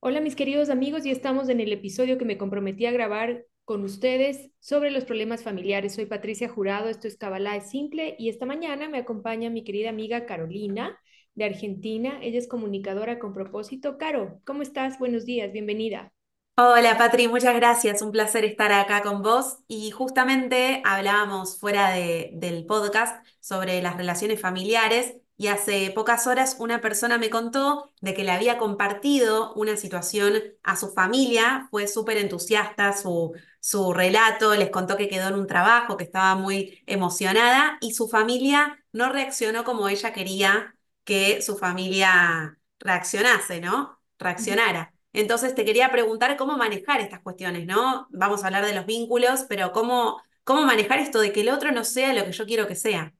Hola mis queridos amigos, y estamos en el episodio que me comprometí a grabar con ustedes sobre los problemas familiares. Soy Patricia Jurado, esto es Kabbalah es Simple y esta mañana me acompaña mi querida amiga Carolina de Argentina. Ella es comunicadora con propósito. Caro, ¿cómo estás? Buenos días, bienvenida. Hola Patri, muchas gracias, un placer estar acá con vos. Y justamente hablábamos fuera de- del podcast sobre las relaciones familiares y hace pocas horas una persona me contó de que le había compartido una situación a su familia, fue súper entusiasta su, su relato, les contó que quedó en un trabajo, que estaba muy emocionada y su familia no reaccionó como ella quería que su familia reaccionase, ¿no? Reaccionara. Entonces te quería preguntar cómo manejar estas cuestiones, ¿no? Vamos a hablar de los vínculos, pero cómo, cómo manejar esto de que el otro no sea lo que yo quiero que sea.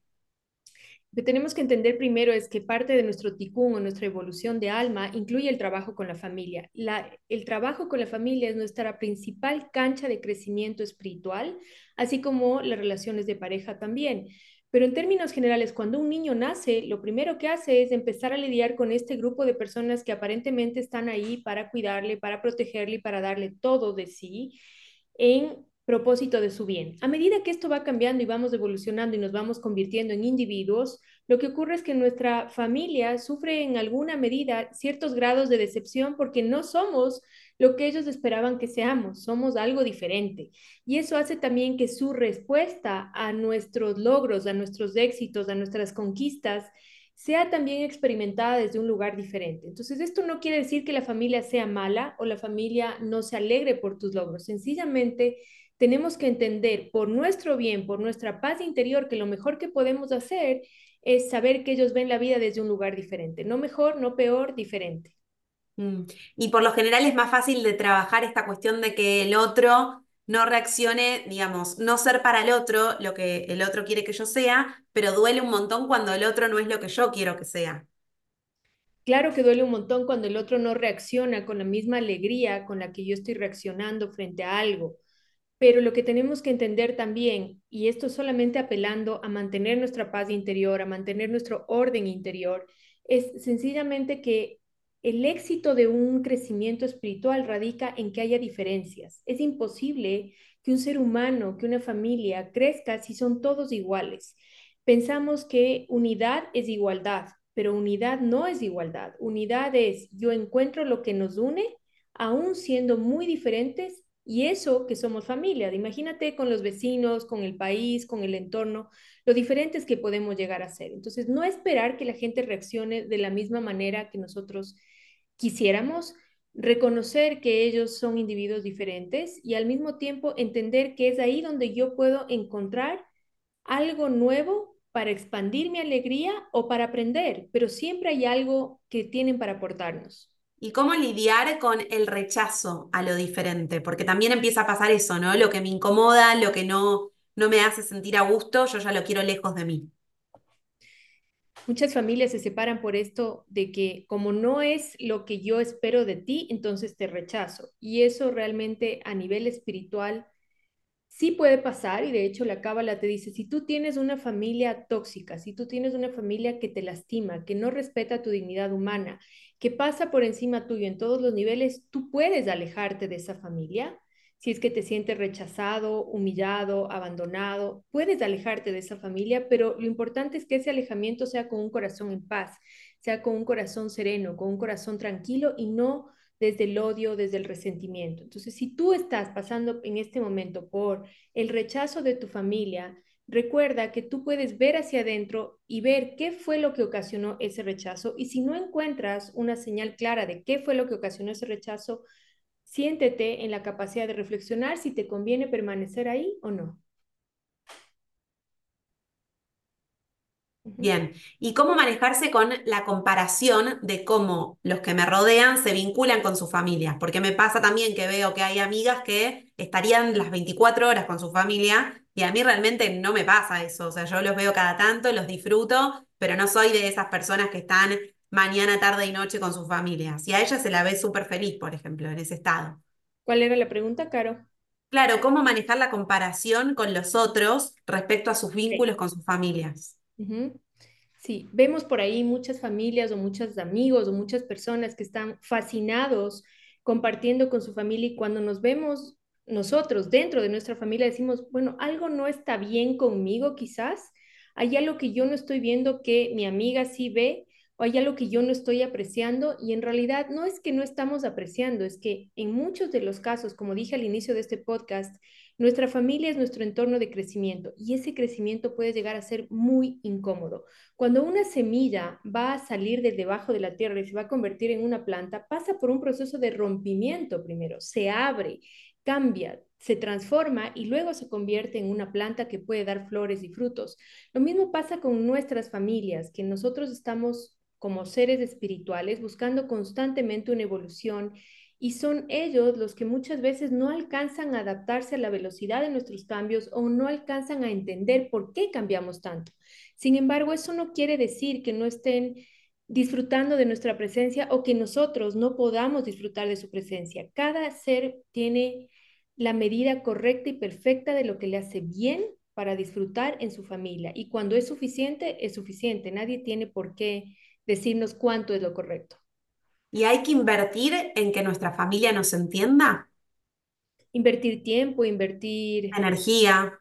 Lo que tenemos que entender primero es que parte de nuestro ticún o nuestra evolución de alma incluye el trabajo con la familia. La, el trabajo con la familia es nuestra principal cancha de crecimiento espiritual, así como las relaciones de pareja también. Pero en términos generales, cuando un niño nace, lo primero que hace es empezar a lidiar con este grupo de personas que aparentemente están ahí para cuidarle, para protegerle y para darle todo de sí en propósito de su bien. A medida que esto va cambiando y vamos evolucionando y nos vamos convirtiendo en individuos, lo que ocurre es que nuestra familia sufre en alguna medida ciertos grados de decepción porque no somos lo que ellos esperaban que seamos, somos algo diferente. Y eso hace también que su respuesta a nuestros logros, a nuestros éxitos, a nuestras conquistas, sea también experimentada desde un lugar diferente. Entonces, esto no quiere decir que la familia sea mala o la familia no se alegre por tus logros. Sencillamente, tenemos que entender por nuestro bien, por nuestra paz interior, que lo mejor que podemos hacer es saber que ellos ven la vida desde un lugar diferente. No mejor, no peor, diferente. Mm. Y por lo general es más fácil de trabajar esta cuestión de que el otro no reaccione, digamos, no ser para el otro lo que el otro quiere que yo sea, pero duele un montón cuando el otro no es lo que yo quiero que sea. Claro que duele un montón cuando el otro no reacciona con la misma alegría con la que yo estoy reaccionando frente a algo. Pero lo que tenemos que entender también, y esto solamente apelando a mantener nuestra paz interior, a mantener nuestro orden interior, es sencillamente que el éxito de un crecimiento espiritual radica en que haya diferencias. Es imposible que un ser humano, que una familia crezca si son todos iguales. Pensamos que unidad es igualdad, pero unidad no es igualdad. Unidad es yo encuentro lo que nos une, aún siendo muy diferentes y eso que somos familia, imagínate con los vecinos, con el país, con el entorno, lo diferentes que podemos llegar a ser. Entonces, no esperar que la gente reaccione de la misma manera que nosotros quisiéramos, reconocer que ellos son individuos diferentes y al mismo tiempo entender que es ahí donde yo puedo encontrar algo nuevo para expandir mi alegría o para aprender, pero siempre hay algo que tienen para aportarnos. Y cómo lidiar con el rechazo a lo diferente, porque también empieza a pasar eso, ¿no? Lo que me incomoda, lo que no, no me hace sentir a gusto, yo ya lo quiero lejos de mí. Muchas familias se separan por esto de que como no es lo que yo espero de ti, entonces te rechazo. Y eso realmente a nivel espiritual sí puede pasar y de hecho la cábala te dice, si tú tienes una familia tóxica, si tú tienes una familia que te lastima, que no respeta tu dignidad humana, que pasa por encima tuyo en todos los niveles, tú puedes alejarte de esa familia. Si es que te sientes rechazado, humillado, abandonado, puedes alejarte de esa familia, pero lo importante es que ese alejamiento sea con un corazón en paz, sea con un corazón sereno, con un corazón tranquilo y no desde el odio, desde el resentimiento. Entonces, si tú estás pasando en este momento por el rechazo de tu familia, recuerda que tú puedes ver hacia adentro y ver qué fue lo que ocasionó ese rechazo. Y si no encuentras una señal clara de qué fue lo que ocasionó ese rechazo, siéntete en la capacidad de reflexionar si te conviene permanecer ahí o no. Bien, ¿y cómo manejarse con la comparación de cómo los que me rodean se vinculan con sus familias? Porque me pasa también que veo que hay amigas que estarían las 24 horas con su familia y a mí realmente no me pasa eso. O sea, yo los veo cada tanto, los disfruto, pero no soy de esas personas que están mañana, tarde y noche con sus familias. Y a ella se la ve súper feliz, por ejemplo, en ese estado. ¿Cuál era la pregunta, Caro? Claro, ¿cómo manejar la comparación con los otros respecto a sus vínculos con sus familias? Sí, vemos por ahí muchas familias o muchos amigos o muchas personas que están fascinados compartiendo con su familia y cuando nos vemos nosotros dentro de nuestra familia decimos, bueno, algo no está bien conmigo quizás, hay algo que yo no estoy viendo que mi amiga sí ve o hay algo que yo no estoy apreciando y en realidad no es que no estamos apreciando, es que en muchos de los casos, como dije al inicio de este podcast, nuestra familia es nuestro entorno de crecimiento y ese crecimiento puede llegar a ser muy incómodo. Cuando una semilla va a salir de debajo de la tierra y se va a convertir en una planta, pasa por un proceso de rompimiento primero, se abre, cambia, se transforma y luego se convierte en una planta que puede dar flores y frutos. Lo mismo pasa con nuestras familias, que nosotros estamos como seres espirituales, buscando constantemente una evolución y son ellos los que muchas veces no alcanzan a adaptarse a la velocidad de nuestros cambios o no alcanzan a entender por qué cambiamos tanto. Sin embargo, eso no quiere decir que no estén disfrutando de nuestra presencia o que nosotros no podamos disfrutar de su presencia. Cada ser tiene la medida correcta y perfecta de lo que le hace bien para disfrutar en su familia. Y cuando es suficiente, es suficiente. Nadie tiene por qué decirnos cuánto es lo correcto. ¿Y hay que invertir en que nuestra familia nos entienda? Invertir tiempo, invertir... Energía.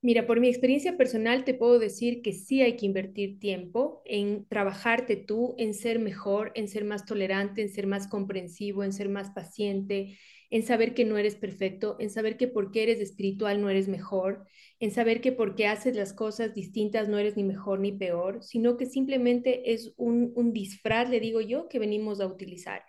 Mira, por mi experiencia personal te puedo decir que sí hay que invertir tiempo en trabajarte tú, en ser mejor, en ser más tolerante, en ser más comprensivo, en ser más paciente, en saber que no eres perfecto, en saber que porque eres espiritual no eres mejor, en saber que porque haces las cosas distintas no eres ni mejor ni peor, sino que simplemente es un, disfraz, le digo yo, que venimos a utilizar.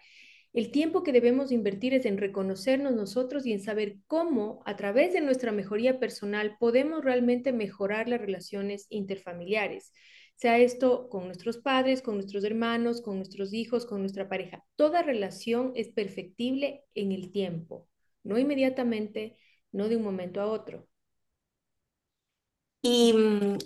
El tiempo que debemos invertir es en reconocernos nosotros y en saber cómo, a través de nuestra mejoría personal, podemos realmente mejorar las relaciones interfamiliares sea esto con nuestros padres, con nuestros hermanos, con nuestros hijos, con nuestra pareja. Toda relación es perfectible en el tiempo, no inmediatamente, no de un momento a otro. Y mm,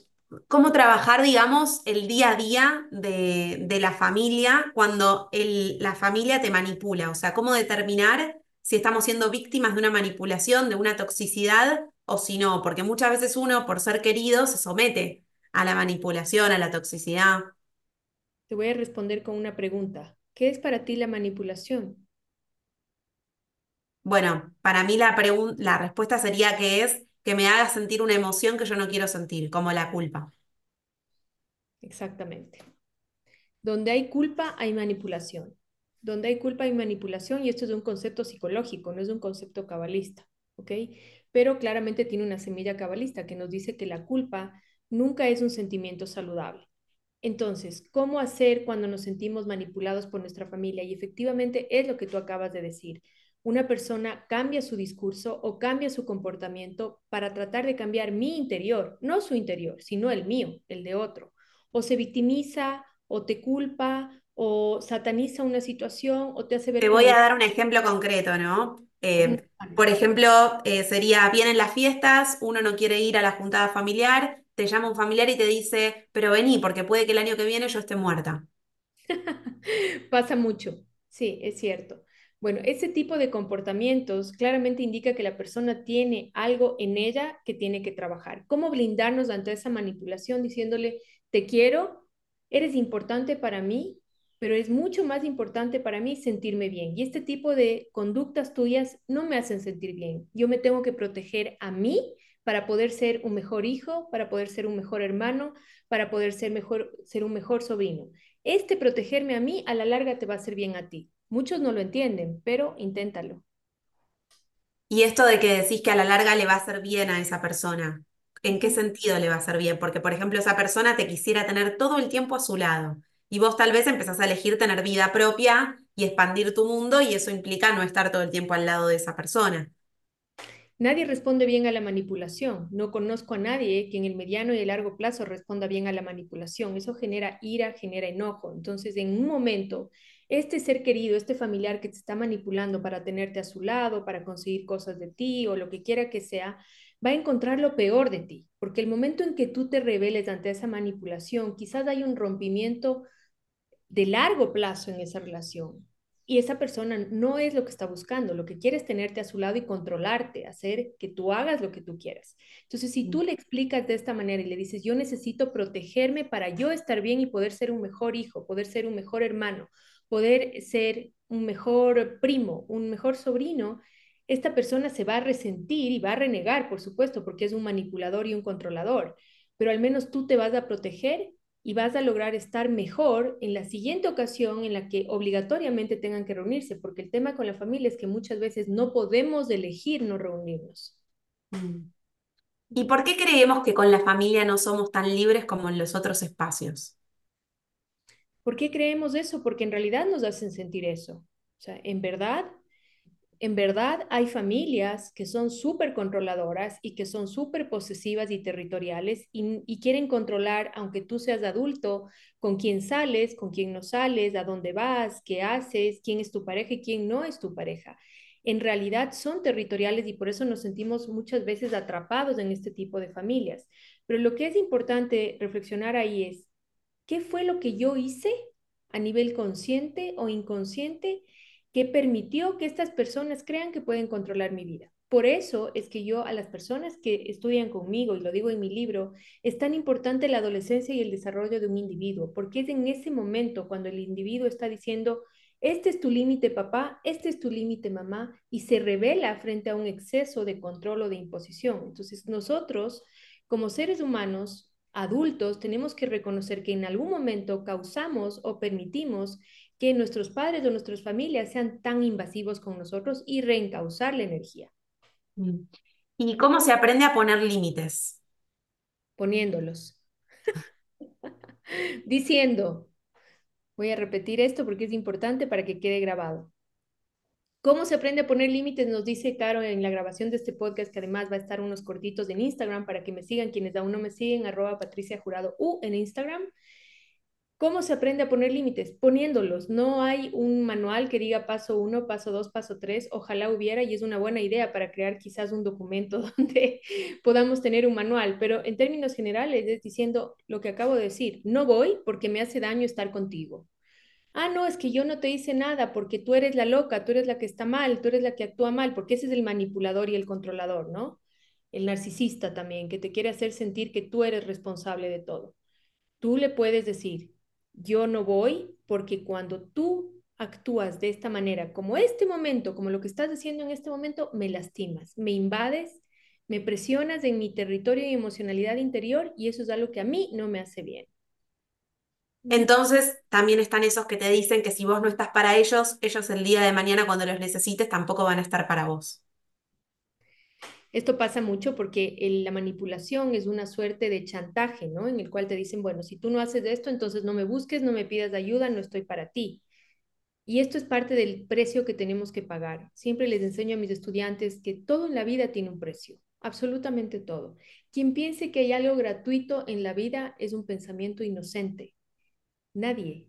cómo trabajar, digamos, el día a día de, la familia cuando la familia te manipula, o sea, cómo determinar si estamos siendo víctimas de una manipulación, de una toxicidad o si no, porque muchas veces uno, por ser querido, se somete a la manipulación, a la toxicidad. Te voy a responder con una pregunta. ¿Qué es para ti la manipulación? Bueno, para mí la, la respuesta sería que es que me haga sentir una emoción que yo no quiero sentir, como la culpa. Exactamente. Donde hay culpa, hay manipulación. Donde hay culpa, hay manipulación, y esto es un concepto psicológico, no es un concepto cabalista, ¿ok? Pero claramente tiene una semilla cabalista que nos dice que la culpa nunca es un sentimiento saludable. Entonces, ¿cómo hacer cuando nos sentimos manipulados por nuestra familia? Y efectivamente es lo que tú acabas de decir. Una persona cambia su discurso o cambia su comportamiento para tratar de cambiar mi interior, no su interior, sino el mío, el de otro. O se victimiza o te culpa o sataniza una situación o te hace ver... Te voy a dar un ejemplo concreto, ¿no? Eh, por ejemplo, eh, sería, vienen las fiestas, uno no quiere ir a la juntada familiar te llama un familiar y te dice, pero vení, porque puede que el año que viene yo esté muerta. Pasa mucho, sí, es cierto. Bueno, ese tipo de comportamientos claramente indica que la persona tiene algo en ella que tiene que trabajar. ¿Cómo blindarnos ante esa manipulación diciéndole, te quiero, eres importante para mí, pero es mucho más importante para mí sentirme bien? Y este tipo de conductas tuyas no me hacen sentir bien. Yo me tengo que proteger a mí para poder ser un mejor hijo, para poder ser un mejor hermano, para poder ser, mejor, ser un mejor sobrino. Este protegerme a mí a la larga te va a hacer bien a ti. Muchos no lo entienden, pero inténtalo. Y esto de que decís que a la larga le va a hacer bien a esa persona, ¿en qué sentido le va a hacer bien? Porque, por ejemplo, esa persona te quisiera tener todo el tiempo a su lado y vos tal vez empezás a elegir tener vida propia y expandir tu mundo y eso implica no estar todo el tiempo al lado de esa persona. Nadie responde bien a la manipulación. No conozco a nadie que en el mediano y el largo plazo responda bien a la manipulación. Eso genera ira, genera enojo. Entonces, en un momento, este ser querido, este familiar que te está manipulando para tenerte a su lado, para conseguir cosas de ti o lo que quiera que sea, va a encontrar lo peor de ti. Porque el momento en que tú te rebeles ante esa manipulación, quizás hay un rompimiento de largo plazo en esa relación y esa persona no es lo que está buscando, lo que quiere es tenerte a su lado y controlarte, hacer que tú hagas lo que tú quieras. Entonces, si tú le explicas de esta manera y le dices, yo necesito protegerme para yo estar bien y poder ser un mejor hijo, poder ser un mejor hermano, poder ser un mejor primo, un mejor sobrino, esta persona se va a resentir y va a renegar, por supuesto, porque es un manipulador y un controlador, pero al menos tú te vas a proteger y vas a lograr estar mejor en la siguiente ocasión en la que obligatoriamente tengan que reunirse, porque el tema con la familia es que muchas veces no podemos elegir no reunirnos. Mm. ¿Y por qué creemos que con la familia no somos tan libres como en los otros espacios? ¿Por qué creemos eso? Porque en realidad nos hacen sentir eso. O sea, en verdad en verdad hay familias que son súper controladoras y que son súper posesivas y territoriales y, quieren controlar, aunque tú seas adulto, con quién sales, con quién no sales, a dónde vas, qué haces, quién es tu pareja y quién no es tu pareja. En realidad son territoriales y por eso nos sentimos muchas veces atrapados en este tipo de familias. Pero lo que es importante reflexionar ahí es, ¿qué fue lo que yo hice a nivel consciente o inconsciente? Que permitió que estas personas crean que pueden controlar mi vida. Por eso es que yo a las personas que estudian conmigo, y lo digo en mi libro, es tan importante la adolescencia y el desarrollo de un individuo, porque es en ese momento cuando el individuo está diciendo, este es tu límite papá, este es tu límite mamá, y se revela frente a un exceso de control o de imposición. Entonces nosotros, como seres humanos, adultos, tenemos que reconocer que en algún momento causamos o permitimos que nuestros padres o nuestras familias sean tan invasivos con nosotros y reencauzar la energía. Mm. ¿Y cómo se aprende a poner límites? Poniéndolos. Diciendo, voy a repetir esto porque es importante para que quede grabado. ¿Cómo se aprende a poner límites? Nos dice Caro en la grabación de este podcast, que además va a estar unos cortitos en Instagram para que me sigan, quienes aún no me siguen, arroba Patricia Jurado U en Instagram. ¿Cómo se aprende a poner límites? Poniéndolos. No hay un manual que diga paso uno, paso dos, paso tres. Ojalá hubiera y es una buena idea para crear quizás un documento donde podamos tener un manual, pero en términos generales es diciendo lo que acabo de decir. No voy porque me hace daño estar contigo. Ah, no, es que yo no te hice nada porque tú eres la loca, tú eres la que está mal, tú eres la que actúa mal, porque ese es el manipulador y el controlador, ¿no? El narcisista también, que te quiere hacer sentir que tú eres responsable de todo. Tú le puedes decir, yo no voy porque cuando tú actúas de esta manera, como este momento, como lo que estás haciendo en este momento, me lastimas, me invades, me presionas en mi territorio y emocionalidad interior y eso es algo que a mí no me hace bien. Entonces, también están esos que te dicen que si vos no estás para ellos, ellos el día de mañana cuando los necesites tampoco van a estar para vos. Esto pasa mucho porque la manipulación es una suerte de chantaje, ¿no? En el cual te dicen, bueno, si tú no haces esto, entonces no me busques, no me pidas ayuda, no estoy para ti. Y esto es parte del precio que tenemos que pagar. Siempre les enseño a mis estudiantes que todo en la vida tiene un precio, absolutamente todo. Quien piense que hay algo gratuito en la vida es un pensamiento inocente. Nadie,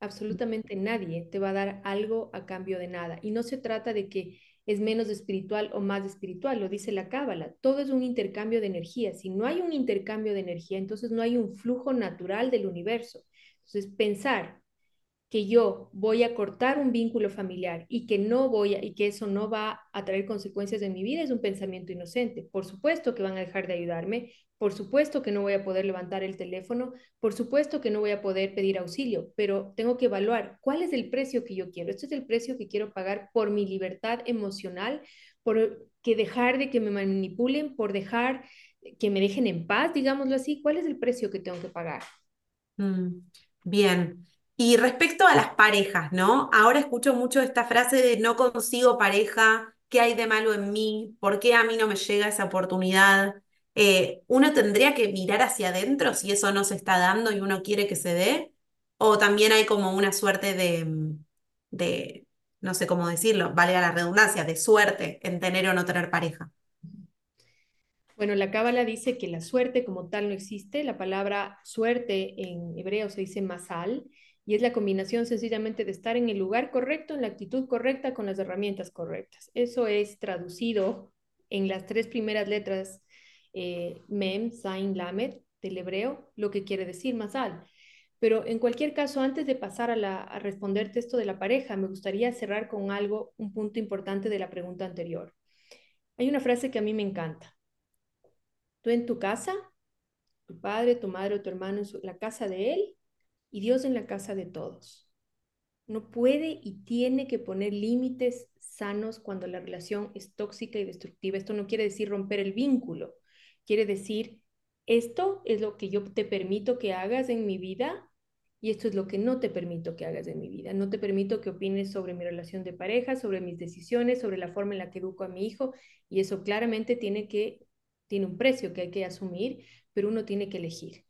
absolutamente nadie te va a dar algo a cambio de nada. Y no se trata de que es menos espiritual o más espiritual, lo dice la Cábala. Todo es un intercambio de energía. Si no hay un intercambio de energía, entonces no hay un flujo natural del universo. Entonces, pensar que yo voy a cortar un vínculo familiar y que no voy a, y que eso no va a traer consecuencias en mi vida es un pensamiento inocente. Por supuesto que van a dejar de ayudarme, por supuesto que no voy a poder levantar el teléfono, por supuesto que no voy a poder pedir auxilio, pero tengo que evaluar cuál es el precio que yo quiero. Este es el precio que quiero pagar por mi libertad emocional, por que dejar de que me manipulen, por dejar que me dejen en paz, digámoslo así. ¿Cuál es el precio que tengo que pagar? Mm, bien. Y respecto a las parejas, ¿no? Ahora escucho mucho esta frase de no consigo pareja, ¿qué hay de malo en mí? ¿Por qué a mí no me llega esa oportunidad? Eh, ¿uno tendría que mirar hacia adentro si eso no se está dando y uno quiere que se dé? ¿O también hay como una suerte de, de no sé cómo decirlo, valga la redundancia, de suerte en tener o no tener pareja? Bueno, la Cábala dice que la suerte como tal no existe. La palabra suerte en hebreo se dice masal y es la combinación sencillamente de estar en el lugar correcto, en la actitud correcta, con las herramientas correctas. Eso es traducido en las tres primeras letras eh, Mem, Zain, Lamed del hebreo, lo que quiere decir Masal. Pero en cualquier caso, antes de pasar a, la, a responderte esto de la pareja, me gustaría cerrar con algo, un punto importante de la pregunta anterior. Hay una frase que a mí me encanta. Tú en tu casa, tu padre, tu madre o tu hermano en la casa de él, y Dios en la casa de todos. no puede y tiene que poner límites sanos cuando la relación es tóxica y destructiva. Esto no quiere decir romper el vínculo, quiere decir, esto es lo que yo te permito que hagas en mi vida y esto es lo que no te permito que hagas en mi vida. No te permito que opines sobre mi relación de pareja, sobre mis decisiones, sobre la forma en la que educo a mi hijo y eso claramente tiene que tiene un precio que hay que asumir, pero uno tiene que elegir.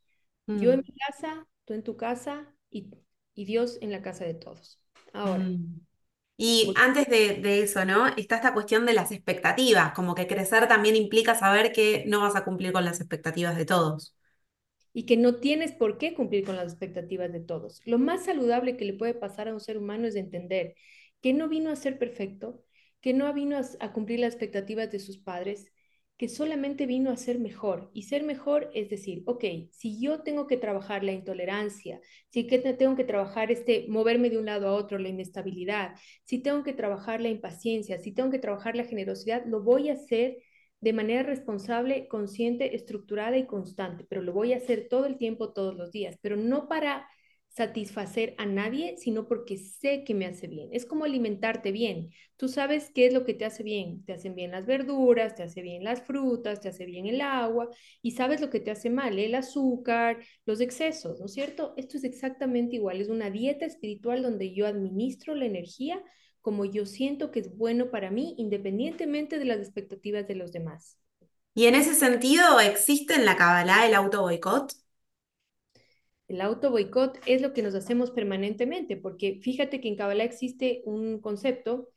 Yo en mm. mi casa, tú en tu casa y, Dios en la casa de todos. Ahora. Mm. Y antes de, eso, ¿no? Está esta cuestión de las expectativas, como que crecer también implica saber que no vas a cumplir con las expectativas de todos. Y que no tienes por qué cumplir con las expectativas de todos. Lo más saludable que le puede pasar a un ser humano es entender que no vino a ser perfecto, que no vino a cumplir las expectativas de sus padres, que solamente vino a ser mejor. Y ser mejor es decir, ok, si yo tengo que trabajar la intolerancia, si tengo que trabajar este moverme de un lado a otro, la inestabilidad, si tengo que trabajar la impaciencia, si tengo que trabajar la generosidad, lo voy a hacer de manera responsable, consciente, estructurada y constante, pero lo voy a hacer todo el tiempo, todos los días, pero no para satisfacer a nadie, sino porque sé que me hace bien. Es como alimentarte bien. Tú sabes qué es lo que te hace bien. Te hacen bien las verduras, te hace bien las frutas, te hace bien el agua y sabes lo que te hace mal, el azúcar, los excesos, ¿no es cierto? Esto es exactamente igual. Es una dieta espiritual donde yo administro la energía como yo siento que es bueno para mí, independientemente de las expectativas de los demás. Y en ese sentido, ¿existe en la Kabbalah el auto boicot? El auto boicot es lo que nos hacemos permanentemente, porque fíjate que en Kabbalah existe un concepto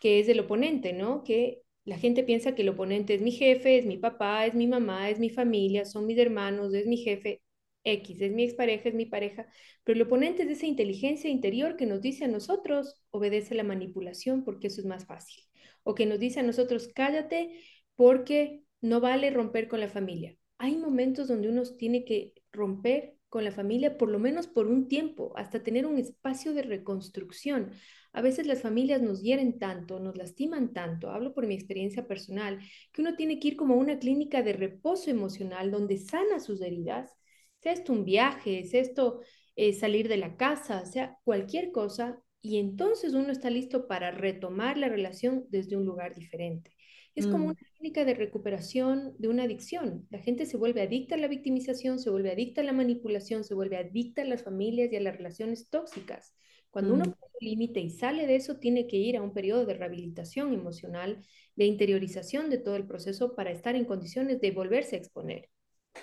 que es del oponente, ¿no? Que la gente piensa que el oponente es mi jefe, es mi papá, es mi mamá, es mi familia, son mis hermanos, es mi jefe X, es mi expareja, es mi pareja, pero el oponente es esa inteligencia interior que nos dice a nosotros, obedece la manipulación porque eso es más fácil, o que nos dice a nosotros, cállate porque no vale romper con la familia. Hay momentos donde uno tiene que romper con la familia, por lo menos por un tiempo, hasta tener un espacio de reconstrucción. A veces las familias nos hieren tanto, nos lastiman tanto, hablo por mi experiencia personal, que uno tiene que ir como a una clínica de reposo emocional donde sana sus heridas, sea esto un viaje, sea esto eh, salir de la casa, sea cualquier cosa, y entonces uno está listo para retomar la relación desde un lugar diferente. Es como mm. una técnica de recuperación de una adicción. La gente se vuelve adicta a la victimización, se vuelve adicta a la manipulación, se vuelve adicta a las familias y a las relaciones tóxicas. Cuando uno mm. pone un límite y sale de eso, tiene que ir a un periodo de rehabilitación emocional, de interiorización de todo el proceso para estar en condiciones de volverse a exponer.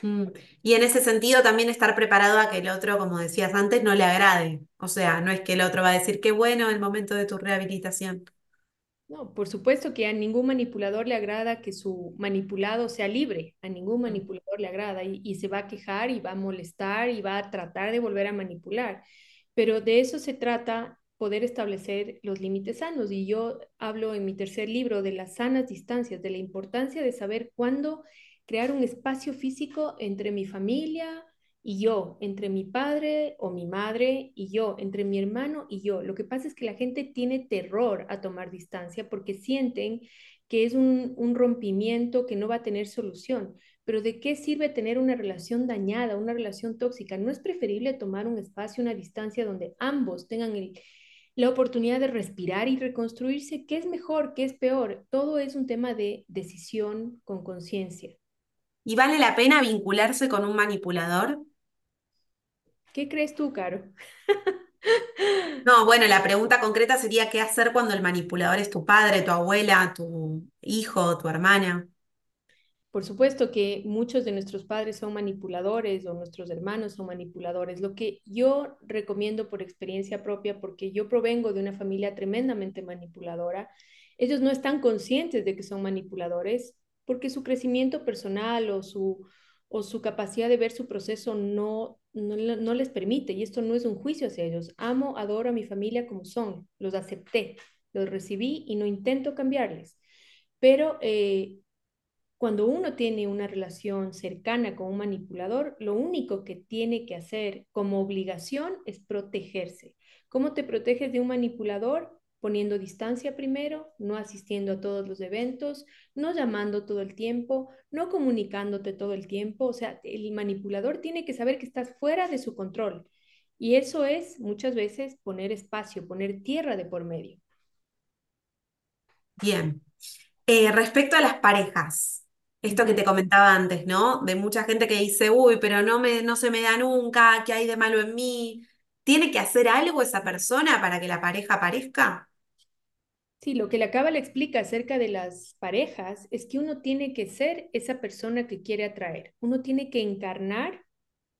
Mm. Y en ese sentido también estar preparado a que el otro, como decías antes, no le agrade. O sea, no es que el otro va a decir qué bueno el momento de tu rehabilitación. No, por supuesto que a ningún manipulador le agrada que su manipulado sea libre, a ningún manipulador le agrada y, se va a quejar y va a molestar y va a tratar de volver a manipular. Pero de eso se trata poder establecer los límites sanos. Y yo hablo en mi tercer libro de las sanas distancias, de la importancia de saber cuándo crear un espacio físico entre mi familia, y yo, entre mi padre o mi madre y yo, entre mi hermano y yo. Lo que pasa es que la gente tiene terror a tomar distancia porque sienten que es un, rompimiento que no va a tener solución. Pero ¿de qué sirve tener una relación dañada, una relación tóxica? ¿No es preferible tomar un espacio, una distancia donde ambos tengan la oportunidad de respirar y reconstruirse? ¿Qué es mejor? ¿Qué es peor? Todo es un tema de decisión con conciencia. ¿Y vale la pena vincularse con un manipulador? ¿Qué crees tú, Caro? No, bueno, la pregunta concreta sería qué hacer cuando el manipulador es tu padre, tu abuela, tu hijo, tu hermana. Por supuesto que muchos de nuestros padres son manipuladores o nuestros hermanos son manipuladores. Lo que yo recomiendo por experiencia propia, porque yo provengo de una familia tremendamente manipuladora, ellos no están conscientes de que son manipuladores porque su crecimiento personal o su, o su capacidad de ver su proceso no, les permite, y esto no es un juicio hacia ellos. Amo, adoro a mi familia como son, los acepté, los recibí y no intento cambiarles. Pero eh, cuando uno tiene una relación cercana con un manipulador, lo único que tiene que hacer como obligación es protegerse. ¿Cómo te proteges de un manipulador? Poniendo distancia primero, no asistiendo a todos los eventos, no llamando todo el tiempo, no comunicándote todo el tiempo. O sea, el manipulador tiene que saber que estás fuera de su control. Y eso es muchas veces poner espacio, poner tierra de por medio. Bien. Eh, respecto a las parejas, esto que te comentaba antes, ¿no? De mucha gente que dice, uy, pero no, me, no se me da nunca, ¿qué hay de malo en mí? ¿Tiene que hacer algo esa persona para que la pareja aparezca? Sí, lo que la Cábala explica acerca de las parejas es que uno tiene que ser esa persona que quiere atraer. Uno tiene que encarnar,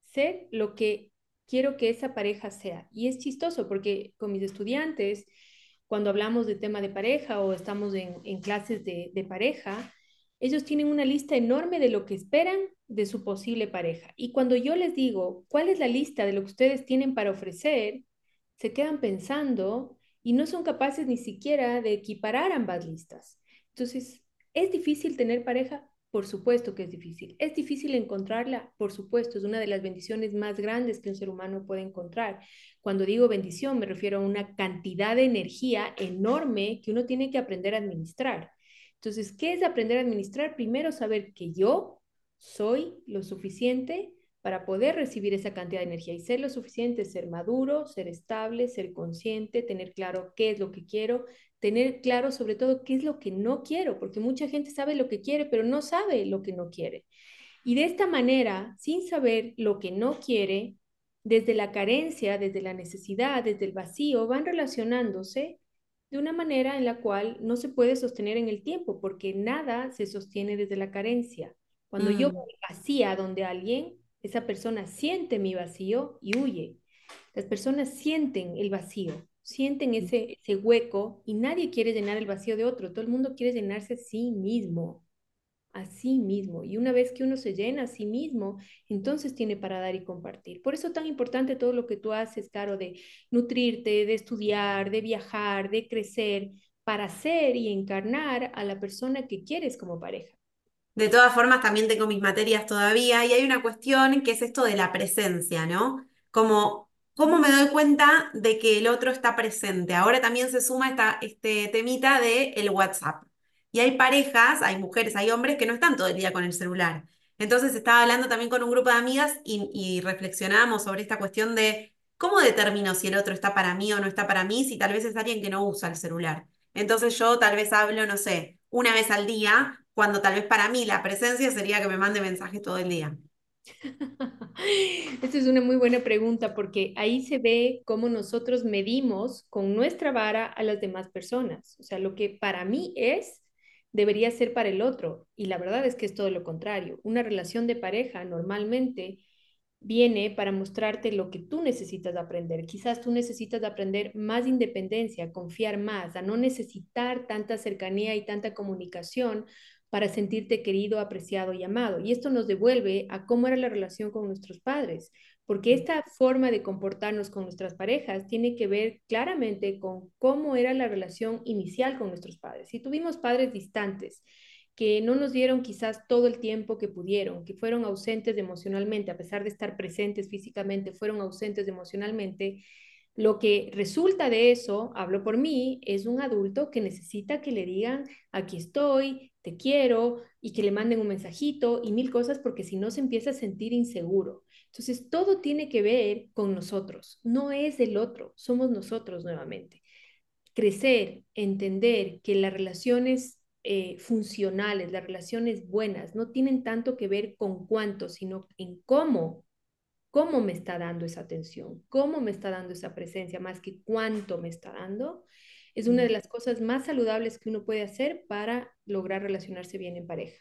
ser lo que quiero que esa pareja sea. Y es chistoso porque con mis estudiantes, cuando hablamos de tema de pareja o estamos en, clases de pareja, ellos tienen una lista enorme de lo que esperan de su posible pareja. Y cuando yo les digo, ¿cuál es la lista de lo que ustedes tienen para ofrecer? Se quedan pensando y no son capaces ni siquiera de equiparar ambas listas. Entonces, ¿es difícil tener pareja? Por supuesto que es difícil. ¿Es difícil encontrarla? Por supuesto, es una de las bendiciones más grandes que un ser humano puede encontrar. Cuando digo bendición, me refiero a una cantidad de energía enorme que uno tiene que aprender a administrar. Entonces, ¿qué es aprender a administrar? Primero, saber que yo soy lo suficiente para poder recibir esa cantidad de energía y ser lo suficiente, ser maduro, ser estable, ser consciente, tener claro qué es lo que quiero, tener claro sobre todo qué es lo que no quiero, porque mucha gente sabe lo que quiere, pero no sabe lo que no quiere. Y de esta manera, sin saber lo que no quiere, desde la carencia, desde la necesidad, desde el vacío, van relacionándose de una manera en la cual no se puede sostener en el tiempo, porque nada se sostiene desde la carencia. Cuando yo mm. voy vacía donde alguien, esa persona siente mi vacío y huye. Las personas sienten el vacío, sienten ese, ese hueco y nadie quiere llenar el vacío de otro. Todo el mundo quiere llenarse a sí mismo, a sí mismo. Y una vez que uno se llena a sí mismo, entonces tiene para dar y compartir. Por eso tan importante todo lo que tú haces, Caro, de nutrirte, de estudiar, de viajar, de crecer, para ser y encarnar a la persona que quieres como pareja. De todas formas, también tengo mis materias todavía y hay una cuestión que es esto de la presencia, ¿no? Como, ¿cómo me doy cuenta de que el otro está presente? Ahora también se suma esta, este temita de el WhatsApp. Y hay parejas, hay mujeres, hay hombres que no están todo el día con el celular. Entonces estaba hablando también con un grupo de amigas y, y reflexionábamos sobre esta cuestión de cómo determino si el otro está para mí o no está para mí, si tal vez es alguien que no usa el celular. Entonces yo tal vez hablo, no sé, una vez al día cuando tal vez para mí la presencia sería que me mande mensajes todo el día? Esta es una muy buena pregunta porque ahí se ve cómo nosotros medimos con nuestra vara a las demás personas. O sea, lo que para mí es, debería ser para el otro. Y la verdad es que es todo lo contrario. Una relación de pareja normalmente viene para mostrarte lo que tú necesitas aprender. Quizás tú necesitas aprender más independencia, confiar más, a no necesitar tanta cercanía y tanta comunicación para sentirte querido, apreciado y amado. Y esto nos devuelve a cómo era la relación con nuestros padres, porque esta forma de comportarnos con nuestras parejas tiene que ver claramente con cómo era la relación inicial con nuestros padres. Si tuvimos padres distantes, que no nos dieron quizás todo el tiempo que pudieron, que fueron ausentes emocionalmente, a pesar de estar presentes físicamente, fueron ausentes emocionalmente, lo que resulta de eso, hablo por mí, es un adulto que necesita que le digan, aquí estoy, te quiero, y que le manden un mensajito y mil cosas, porque si no se empieza a sentir inseguro. Entonces, todo tiene que ver con nosotros, no es del otro, somos nosotros nuevamente. Crecer, entender que las relaciones eh, funcionales, las relaciones buenas, no tienen tanto que ver con cuánto, sino en cómo cómo me está dando esa atención, cómo me está dando esa presencia, más que cuánto me está dando, es una de las cosas más saludables que uno puede hacer para lograr relacionarse bien en pareja.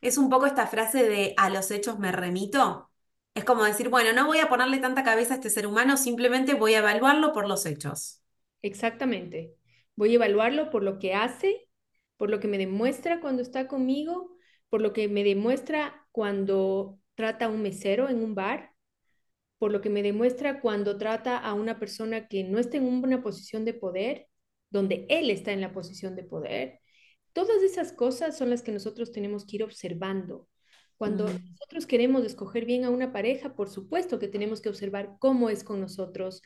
Es un poco esta frase de a los hechos me remito. Es como decir, bueno, no voy a ponerle tanta cabeza a este ser humano, simplemente voy a evaluarlo por los hechos. Exactamente. Voy a evaluarlo por lo que hace, por lo que me demuestra cuando está conmigo, por lo que me demuestra cuando trata a un mesero en un bar, por lo que me demuestra cuando trata a una persona que no está en una posición de poder, donde él está en la posición de poder. Todas esas cosas son las que nosotros tenemos que ir observando. Cuando nosotros queremos escoger bien a una pareja, por supuesto que tenemos que observar cómo es con nosotros,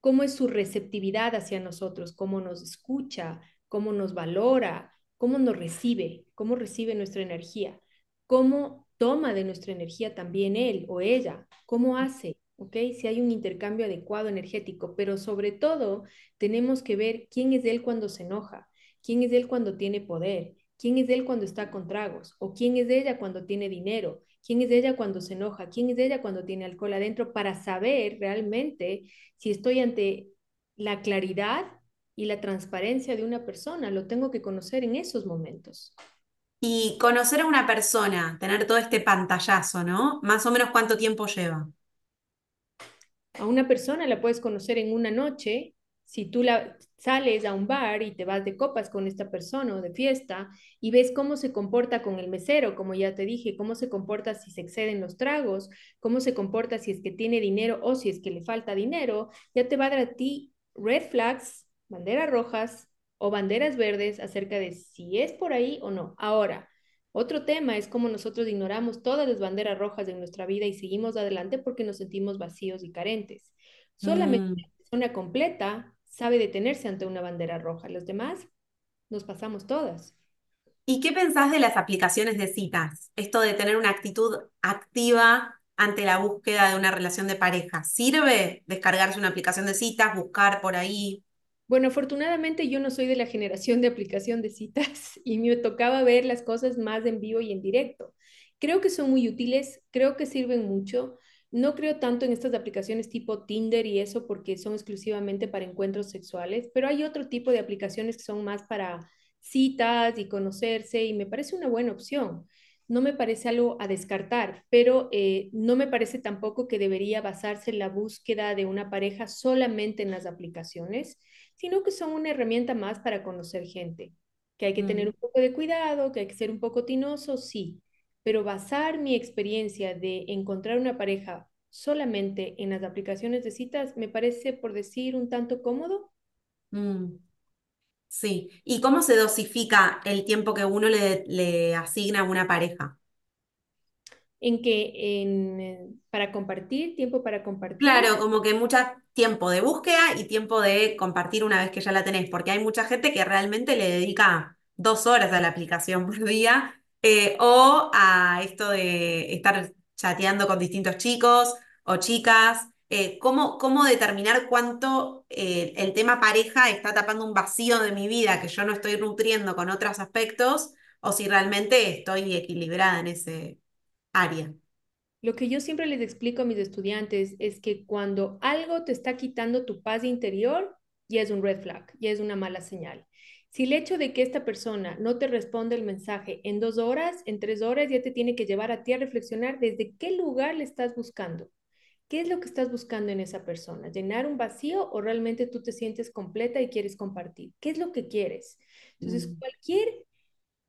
cómo es su receptividad hacia nosotros, cómo nos escucha, cómo nos valora, cómo nos recibe, cómo recibe nuestra energía, cómo toma de nuestra energía también él o ella, cómo hace, ¿ok? Si hay un intercambio adecuado energético, pero sobre todo tenemos que ver quién es él cuando se enoja, quién es él cuando tiene poder, quién es él cuando está con tragos, o quién es ella cuando tiene dinero, quién es ella cuando se enoja, quién es ella cuando tiene alcohol adentro, para saber realmente si estoy ante la claridad y la transparencia de una persona, lo tengo que conocer en esos momentos. Y conocer a una persona, tener todo este pantallazo, ¿no? Más o menos cuánto tiempo lleva. A una persona la puedes conocer en una noche, si tú la sales a un bar y te vas de copas con esta persona o de fiesta y ves cómo se comporta con el mesero, como ya te dije, cómo se comporta si se exceden los tragos, cómo se comporta si es que tiene dinero o si es que le falta dinero, ya te va a dar a ti red flags, banderas rojas o banderas verdes acerca de si es por ahí o no. Ahora, otro tema es cómo nosotros ignoramos todas las banderas rojas de nuestra vida y seguimos adelante porque nos sentimos vacíos y carentes. Solamente Mm. una persona completa sabe detenerse ante una bandera roja. Los demás nos pasamos todas. ¿Y qué pensás de las aplicaciones de citas? Esto de tener una actitud activa ante la búsqueda de una relación de pareja. ¿Sirve descargarse una aplicación de citas, buscar por ahí? Bueno, afortunadamente yo no soy de la generación de aplicación de citas y me tocaba ver las cosas más en vivo y en directo. Creo que son muy útiles, creo que sirven mucho. No creo tanto en estas aplicaciones tipo Tinder y eso porque son exclusivamente para encuentros sexuales, pero hay otro tipo de aplicaciones que son más para citas y conocerse y me parece una buena opción. No me parece algo a descartar, pero eh, no me parece tampoco que debería basarse la búsqueda de una pareja solamente en las aplicaciones sino que son una herramienta más para conocer gente. Que hay que tener Mm, un poco de cuidado, que hay que ser un poco tinoso, sí, pero basar mi experiencia de encontrar una pareja solamente en las aplicaciones de citas me parece, por decir, un tanto cómodo, mm, sí. ¿Y cómo se dosifica el tiempo que uno le, le asigna a una pareja? En que en, eh, para compartir, tiempo para compartir, Claro, como que mucho tiempo de búsqueda y tiempo de compartir una vez que ya la tenés, porque hay mucha gente que realmente le dedica dos horas a la aplicación por día, eh, o a esto de estar chateando con distintos chicos o chicas. Eh, ¿cómo, cómo determinar cuánto el tema pareja está tapando un vacío de mi vida que yo no estoy nutriendo con otros aspectos, o si realmente estoy equilibrada en ese área? Lo que yo siempre les explico a mis estudiantes es que cuando algo te está quitando tu paz interior, ya es un red flag, ya es una mala señal. Si el hecho de que esta persona no te responde el mensaje en dos horas, en tres horas, ya te tiene que llevar a ti a reflexionar desde qué lugar le estás buscando. ¿Qué es lo que estás buscando en esa persona? ¿Llenar un vacío o realmente tú te sientes completa y quieres compartir? ¿Qué es lo que quieres? Entonces, Mm, cualquier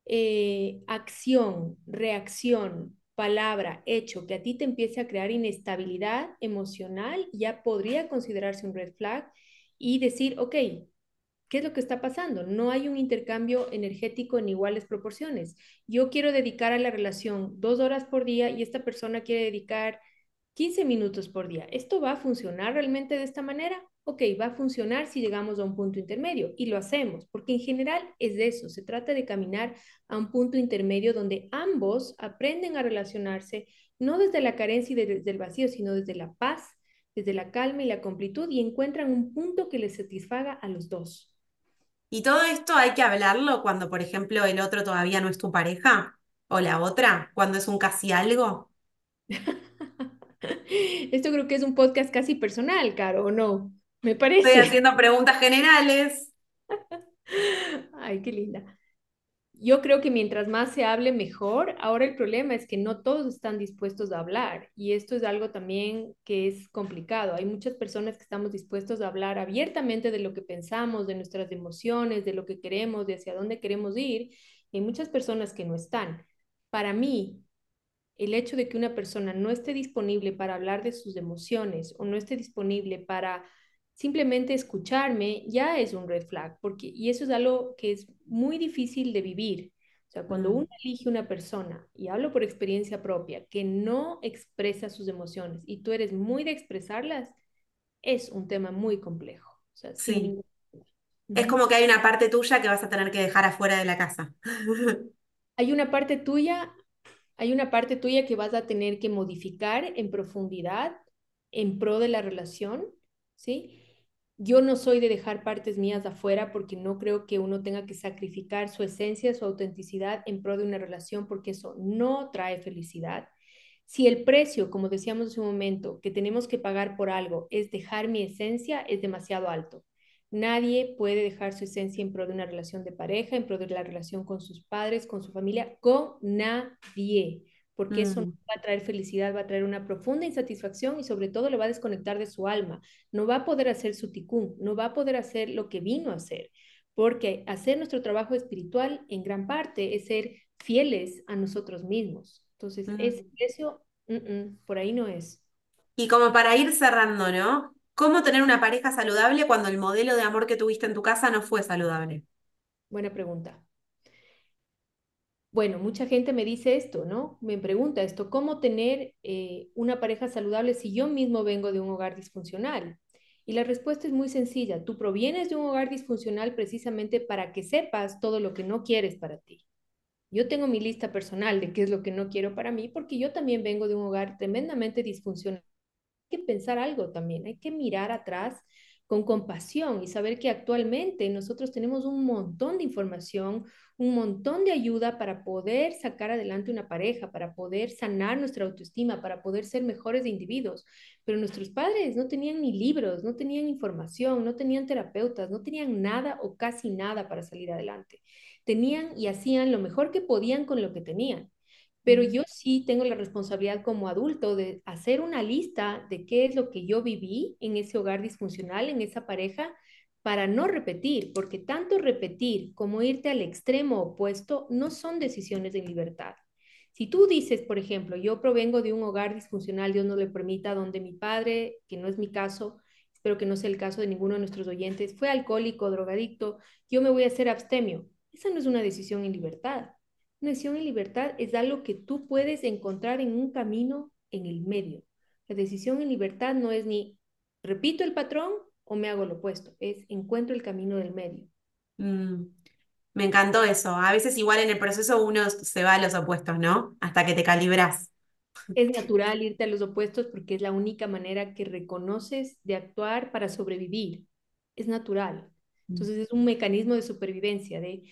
eh, acción, reacción, palabra, hecho que a ti te empiece a crear inestabilidad emocional, ya podría considerarse un red flag y decir, ok, ¿qué es lo que está pasando? No hay un intercambio energético en iguales proporciones. Yo quiero dedicar a la relación dos horas por día y esta persona quiere dedicar 15 minutos por día. ¿Esto va a funcionar realmente de esta manera? Ok, va a funcionar si llegamos a un punto intermedio y lo hacemos, porque en general es de eso, se trata de caminar a un punto intermedio donde ambos aprenden a relacionarse, no desde la carencia y desde el vacío, sino desde la paz, desde la calma y la completud y encuentran un punto que les satisfaga a los dos. Y todo esto hay que hablarlo cuando, por ejemplo, el otro todavía no es tu pareja o la otra, cuando es un casi algo. Esto creo que es un podcast casi personal, Caro, ¿o no? Me Estoy parece. haciendo preguntas generales. Ay, qué linda. Yo creo que mientras más se hable, mejor. Ahora el problema es que no todos están dispuestos a hablar y esto es algo también que es complicado. Hay muchas personas que estamos dispuestos a hablar abiertamente de lo que pensamos, de nuestras emociones, de lo que queremos, de hacia dónde queremos ir. Y hay muchas personas que no están. Para mí, el hecho de que una persona no esté disponible para hablar de sus emociones o no esté disponible para simplemente escucharme ya es un red flag, porque y eso es algo que es muy difícil de vivir. O sea, cuando uno elige una persona, y hablo por experiencia propia, que no expresa sus emociones y tú eres muy de expresarlas, es un tema muy complejo. O sea, sí, es como que hay una parte tuya que vas a tener que dejar afuera de la casa. Hay una parte tuya, hay una parte tuya que vas a tener que modificar en profundidad en pro de la relación, ¿sí? Yo no soy de dejar partes mías afuera porque no creo que uno tenga que sacrificar su esencia, su autenticidad en pro de una relación porque eso no trae felicidad. Si el precio, como decíamos hace un momento, que tenemos que pagar por algo es dejar mi esencia, es demasiado alto. Nadie puede dejar su esencia en pro de una relación de pareja, en pro de la relación con sus padres, con su familia, con nadie, porque eso no va a traer felicidad, va a traer una profunda insatisfacción y sobre todo le va a desconectar de su alma. No va a poder hacer su ticún, no va a poder hacer lo que vino a hacer, porque hacer nuestro trabajo espiritual en gran parte es ser fieles a nosotros mismos. Entonces, ese precio, mm, mm, por ahí no es. Y como para ir cerrando, ¿no? ¿Cómo tener una pareja saludable cuando el modelo de amor que tuviste en tu casa no fue saludable? Buena pregunta. Bueno, mucha gente me dice esto, ¿no? Me pregunta esto, ¿cómo tener eh, una pareja saludable si yo mismo vengo de un hogar disfuncional? Y la respuesta es muy sencilla. Tú provienes de un hogar disfuncional precisamente para que sepas todo lo que no quieres para ti. Yo tengo mi lista personal de qué es lo que no quiero para mí, porque yo también vengo de un hogar tremendamente disfuncional que pensar algo también, hay que mirar atrás con compasión y saber que actualmente nosotros tenemos un montón de información, un montón de ayuda para poder sacar adelante una pareja, para poder sanar nuestra autoestima, para poder ser mejores individuos. Pero nuestros padres no tenían ni libros, no tenían información, no tenían terapeutas, no tenían nada o casi nada para salir adelante. Tenían y hacían lo mejor que podían con lo que tenían. Pero yo sí tengo la responsabilidad como adulto de hacer una lista de qué es lo que yo viví en ese hogar disfuncional, en esa pareja, para no repetir, porque tanto repetir como irte al extremo opuesto no son decisiones de libertad. Si tú dices, por ejemplo, yo provengo de un hogar disfuncional, Dios no le permita, donde mi padre, que no es mi caso, espero que no sea el caso de ninguno de nuestros oyentes, fue alcohólico, drogadicto, yo me voy a hacer abstemio. Esa no es una decisión en libertad. Una decisión en libertad es algo que tú puedes encontrar en un camino en el medio. La decisión en libertad no es ni repito el patrón o me hago lo opuesto, es encuentro el camino del medio. mm. Me encantó eso. A veces igual en el proceso uno se va a los opuestos, ¿no? Hasta que te calibras. Es natural irte a los opuestos porque es la única manera que reconoces de actuar para sobrevivir. Es natural. Entonces es un mecanismo de supervivencia, de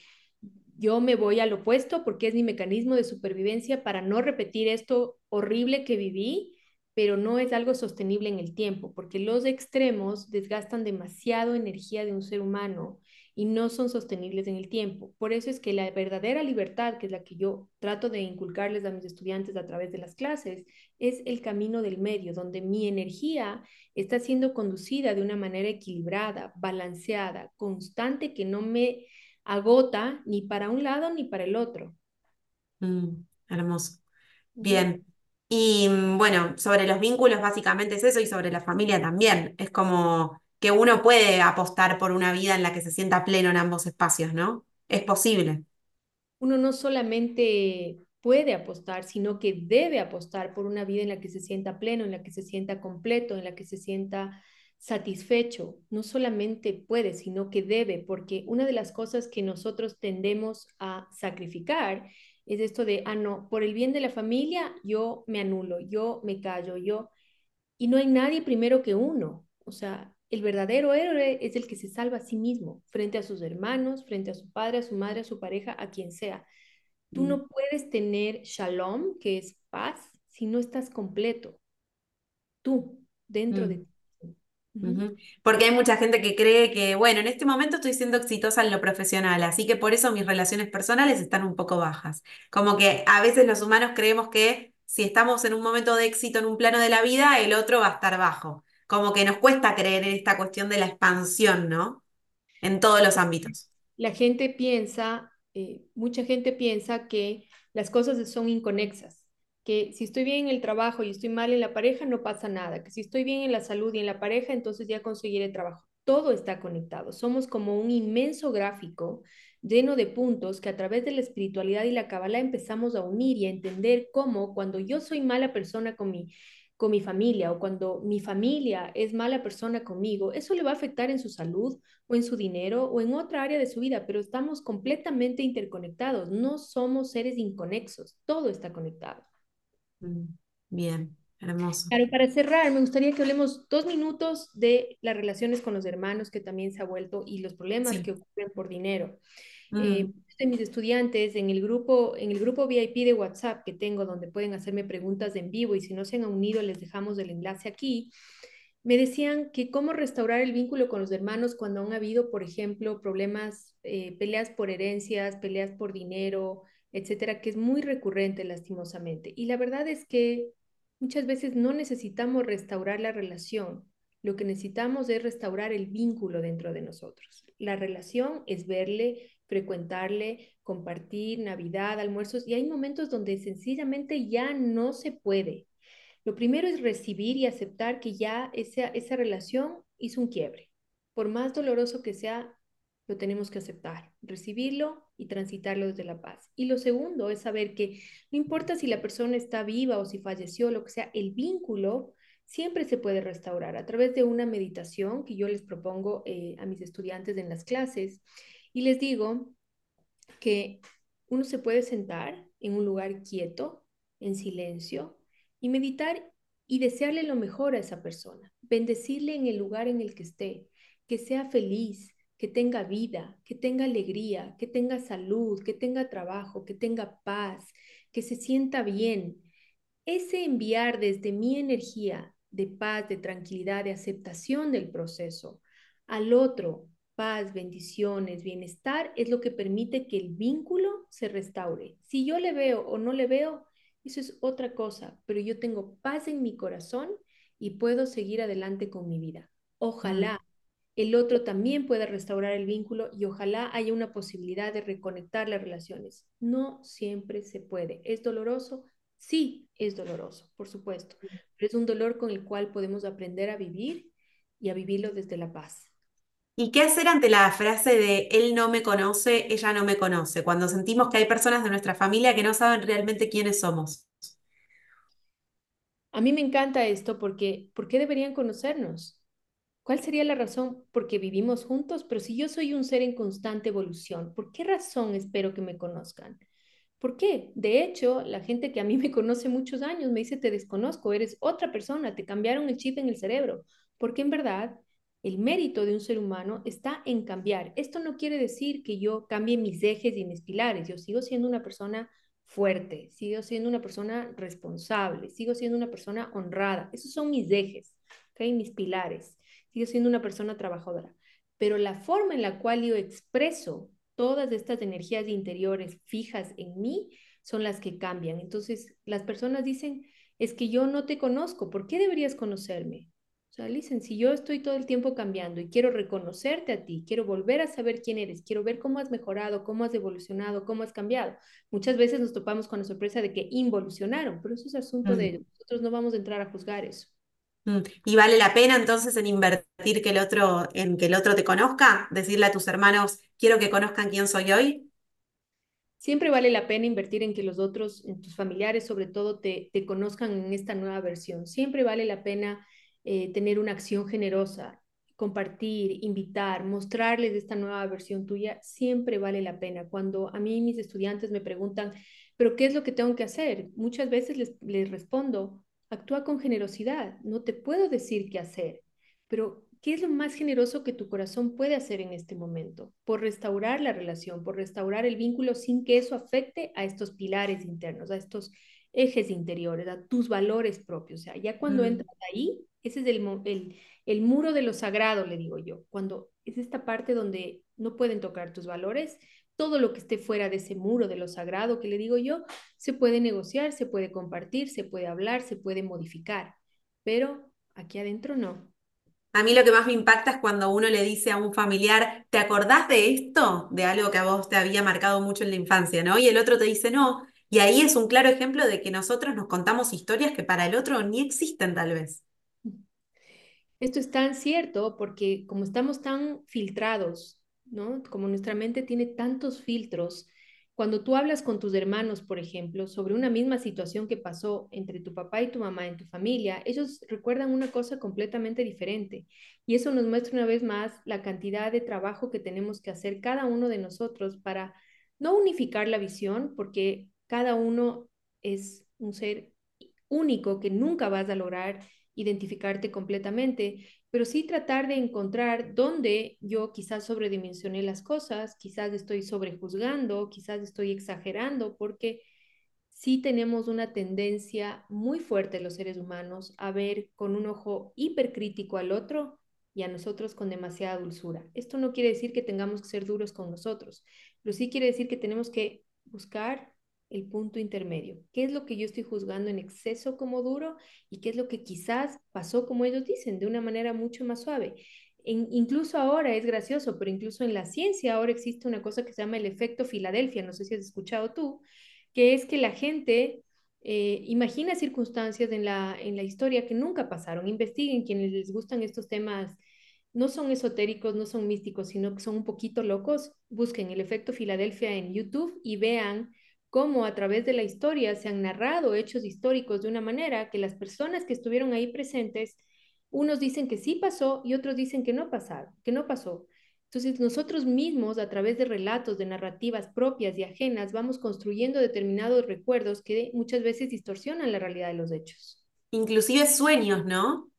yo me voy al opuesto porque es mi mecanismo de supervivencia para no repetir esto horrible que viví, pero no es algo sostenible en el tiempo, porque los extremos desgastan demasiado energía de un ser humano y no son sostenibles en el tiempo. Por eso es que la verdadera libertad, que es la que yo trato de inculcarles a mis estudiantes a través de las clases, es el camino del medio, donde mi energía está siendo conducida de una manera equilibrada, balanceada, constante, que no me agota ni para un lado ni para el otro. Mm, hermoso. Bien. Y mm, bueno, sobre los vínculos básicamente es eso y sobre la familia también. Es como que uno puede apostar por una vida en la que se sienta pleno en ambos espacios, ¿no? Es posible. Uno no solamente puede apostar, sino que debe apostar por una vida en la que se sienta pleno, en la que se sienta completo, en la que se sienta satisfecho. No solamente puede, sino que debe, porque una de las cosas que nosotros tendemos a sacrificar es esto de, ah, no, por el bien de la familia, yo me anulo, yo me callo, yo y no hay nadie primero que uno. O sea, el verdadero héroe es el que se salva a sí mismo, frente a sus hermanos, frente a su padre, a su madre, a su pareja, a quien sea. Tú Mm, no puedes tener shalom, que es paz, si no estás completo, tú, dentro de mm. ti. Ujú. Porque hay mucha gente que cree que, bueno, en este momento estoy siendo exitosa en lo profesional, así que por eso mis relaciones personales están un poco bajas. Como que a veces los humanos creemos que si estamos en un momento de éxito en un plano de la vida, el otro va a estar bajo. Como que nos cuesta creer en esta cuestión de la expansión, ¿no? En todos los ámbitos. La gente piensa, eh, mucha gente piensa que las cosas son inconexas, que si estoy bien en el trabajo y estoy mal en la pareja, no pasa nada, que si estoy bien en la salud y en la pareja, entonces ya conseguiré trabajo. Todo está conectado. Somos como un inmenso gráfico lleno de puntos que a través de la espiritualidad y la Kabbalah empezamos a unir y a entender cómo cuando yo soy mala persona con mi con mi familia o cuando mi familia es mala persona conmigo, eso le va a afectar en su salud o en su dinero o en otra área de su vida, pero estamos completamente interconectados, no somos seres inconexos, todo está conectado. Mm, Bien, Hermoso. Claro, para cerrar, me gustaría que hablemos dos minutos de las relaciones con los hermanos, que también se ha vuelto, y los problemas Sí. que ocurren por dinero. Eh, Mm, de mis estudiantes en el grupo, en el grupo VIP de WhatsApp que tengo, donde pueden hacerme preguntas en vivo, y si no se han unido, les dejamos el enlace aquí. Me decían que cómo restaurar el vínculo con los hermanos cuando han habido, por ejemplo, problemas, eh, peleas por herencias, peleas por dinero, etcétera, que es muy recurrente lastimosamente. Y la verdad es que muchas veces no necesitamos restaurar la relación, lo que necesitamos es restaurar el vínculo dentro de nosotros. La relación es verle, frecuentarle, compartir Navidad, almuerzos, y hay momentos donde sencillamente ya no se puede lo primero es recibir y aceptar que ya esa, esa relación hizo un quiebre. Por más doloroso que sea, lo tenemos que aceptar, recibirlo y transitarlo desde la paz. Y lo segundo es saber que no importa si la persona está viva o si falleció, lo que sea, el vínculo siempre se puede restaurar a través de una meditación que yo les propongo eh, a mis estudiantes en las clases. Y les digo que uno se puede sentar en un lugar quieto, en silencio, y meditar y desearle lo mejor a esa persona, bendecirle en el lugar en el que esté, que sea feliz, que tenga vida, que tenga alegría, que tenga salud, que tenga trabajo, que tenga paz, que se sienta bien. Ese enviar desde mi energía de paz, de tranquilidad, de aceptación del proceso al otro, paz, bendiciones, bienestar, es lo que permite que el vínculo se restaure. Si yo le veo o no le veo, eso es otra cosa, pero yo tengo paz en mi corazón y puedo seguir adelante con mi vida. Ojalá el otro también pueda restaurar el vínculo y ojalá haya una posibilidad de reconectar las relaciones. No siempre se puede. ¿Es doloroso? Sí, es doloroso, por supuesto, pero es un dolor con el cual podemos aprender a vivir y a vivirlo desde la paz. ¿Y qué hacer ante la frase de él no me conoce, ella no me conoce? Cuando sentimos que hay personas de nuestra familia que no saben realmente quiénes somos. A mí me encanta esto porque ¿por qué deberían conocernos? ¿Cuál sería la razón? Porque vivimos juntos, pero si yo soy un ser en constante evolución, ¿por qué razón espero que me conozcan? ¿Por qué? De hecho, la gente que a mí me conoce muchos años me dice, te desconozco, eres otra persona, te cambiaron el chip en el cerebro, porque en verdad el mérito de un ser humano está en cambiar. Esto no quiere decir que yo cambie mis ejes y mis pilares, yo sigo siendo una persona fuerte, sigo siendo una persona responsable, sigo siendo una persona honrada, esos son mis ejes, ¿okay? mis pilares sigo siendo una persona trabajadora, pero la forma en la cual yo expreso todas estas energías interiores fijas en mí son las que cambian. Entonces, las personas dicen, es que yo no te conozco, ¿por qué deberías conocerme? O sea, dicen, si yo estoy todo el tiempo cambiando y quiero reconocerte a ti, quiero volver a saber quién eres, quiero ver cómo has mejorado, cómo has evolucionado, cómo has cambiado. Muchas veces nos topamos con la sorpresa de que involucionaron, pero eso es asunto de ellos. Nosotros no vamos a entrar a juzgar eso. Mm. ¿Y vale la pena entonces en invertir que el otro, en que el otro te conozca? Decirle a tus hermanos, quiero que conozcan quién soy hoy. Siempre vale la pena invertir en que los otros, en tus familiares sobre todo, te, te conozcan en esta nueva versión. Siempre vale la pena eh, tener una acción generosa, compartir, invitar, mostrarles esta nueva versión tuya. Siempre vale la pena. Cuando a mí mis estudiantes me preguntan, ¿pero qué es lo que tengo que hacer? Muchas veces les, les respondo, actúa con generosidad. No te puedo decir qué hacer, pero ¿qué es lo más generoso que tu corazón puede hacer en este momento? Por restaurar la relación, por restaurar el vínculo sin que eso afecte a estos pilares internos, a estos ejes interiores, a tus valores propios. O sea, ya cuando Mm. entras ahí, ese es el, el, el muro de lo sagrado, le digo yo, cuando es esta parte donde no pueden tocar tus valores, todo lo que esté fuera de ese muro de lo sagrado que le digo yo, se puede negociar, se puede compartir, se puede hablar, se puede modificar, pero aquí adentro no. A mí lo que más me impacta es cuando uno le dice a un familiar, ¿te acordás de esto? De algo que a vos te había marcado mucho en la infancia, ¿no? Y el otro te dice no. Y ahí es un claro ejemplo de que nosotros nos contamos historias que para el otro ni existen tal vez. Esto es tan cierto porque como estamos tan filtrados, Como nuestra mente tiene tantos filtros, cuando tú hablas con tus hermanos, por ejemplo, sobre una misma situación que pasó entre tu papá y tu mamá en tu familia, ellos recuerdan una cosa completamente diferente. Y eso nos muestra una vez más la cantidad de trabajo que tenemos que hacer cada uno de nosotros para no unificar la visión, porque cada uno es un ser único que nunca vas a lograr identificarte completamente, pero sí tratar de encontrar dónde yo quizás sobredimensioné las cosas, quizás estoy sobrejuzgando, quizás estoy exagerando, porque sí tenemos una tendencia muy fuerte los seres humanos a ver con un ojo hipercrítico al otro y a nosotros con demasiada dulzura. Esto no quiere decir que tengamos que ser duros con nosotros, pero sí quiere decir que tenemos que buscar el punto intermedio. ¿Qué es lo que yo estoy juzgando en exceso como duro y qué es lo que quizás pasó, como ellos dicen, de una manera mucho más suave? incluso ahora es gracioso, pero incluso en la ciencia ahora existe una cosa que se llama el efecto Filadelfia, no sé si has escuchado tú, que es que la gente eh, imagina circunstancias en la, en la historia que nunca pasaron. Investiguen quienes les gustan estos temas no son esotéricos, no son místicos, sino que son un poquito locos, busquen el efecto Filadelfia en YouTube y vean cómo a través de la historia se han narrado hechos históricos de una manera que las personas que estuvieron ahí presentes, unos dicen que sí pasó y otros dicen que no pasaron, que no pasó. Entonces nosotros mismos a través de relatos, de narrativas propias y ajenas, vamos construyendo determinados recuerdos que muchas veces distorsionan la realidad de los hechos. Inclusive sueños, ¿no?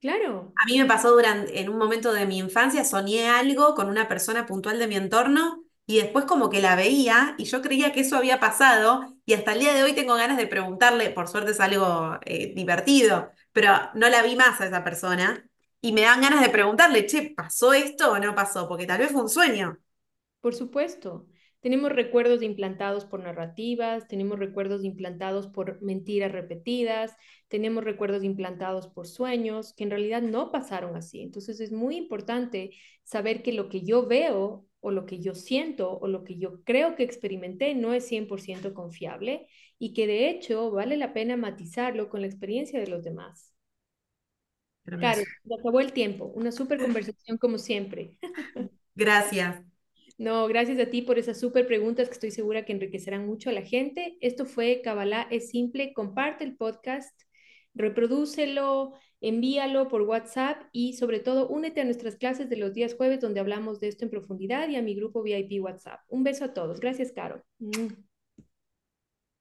Claro. A mí me pasó durante, en un momento de mi infancia, soñé algo con una persona puntual de mi entorno y después como que la veía y yo creía que eso había pasado y hasta el día de hoy tengo ganas de preguntarle, por suerte es algo eh, divertido, pero no la vi más a esa persona y me dan ganas de preguntarle, che, ¿pasó esto o no pasó? Porque tal vez fue un sueño. Por supuesto. Tenemos recuerdos implantados por narrativas, tenemos recuerdos implantados por mentiras repetidas, tenemos recuerdos implantados por sueños que en realidad no pasaron así. Entonces es muy importante saber que lo que yo veo o lo que yo siento o lo que yo creo que experimenté no es 100% confiable y que de hecho vale la pena matizarlo con la experiencia de los demás. Claro, se acabó el tiempo. Una súper conversación como siempre. Gracias. No, gracias a ti por esas súper preguntas que estoy segura que enriquecerán mucho a la gente. Esto fue Kabbalah es simple. Comparte el podcast, reprodúcelo, envíalo por WhatsApp y sobre todo únete a nuestras clases de los días jueves donde hablamos de esto en profundidad y a mi grupo VIP WhatsApp. Un beso a todos. Gracias, Caro.